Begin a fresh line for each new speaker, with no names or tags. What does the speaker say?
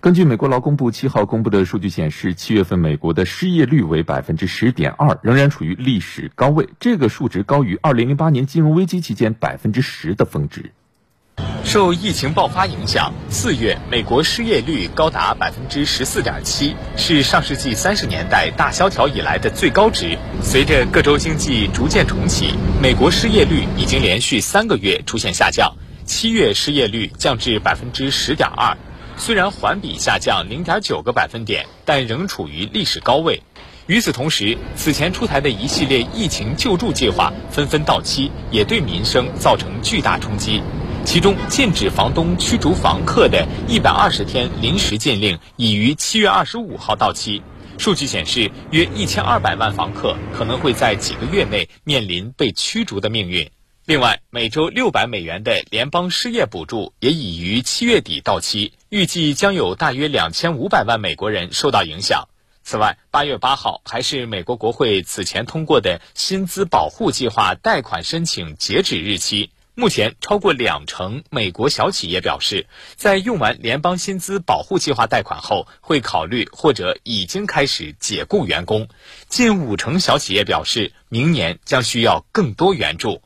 根据美国劳工部七号公布的数据显示，七月份美国的失业率为百分之十点二，仍然处于历史高位。这个数值高于二零零八年金融危机期间百分之十的峰值。
受疫情爆发影响，四月美国失业率高达百分之十四点七，是上世纪三十年代大萧条以来的最高值。随着各州经济逐渐重启，美国失业率已经连续三个月出现下降。七月失业率降至百分之十点二。虽然环比下降零点九个百分点，但仍处于历史高位。与此同时，此前出台的一系列疫情救助计划纷纷到期，也对民生造成巨大冲击。其中，禁止房东驱逐房客的一百二十天临时禁令已于七月二十五号到期。数据显示，约一千二百万房客可能会在几个月内面临被驱逐的命运。另外，每周六百美元的联邦失业补助也已于七月底到期，预计将有大约两千五百万美国人受到影响。此外，八月八号还是美国国会此前通过的薪资保护计划贷款申请截止日期。目前，超过两成美国小企业表示，在用完联邦薪资保护计划贷款后，会考虑或者已经开始解雇员工。近五成小企业表示，明年将需要更多援助。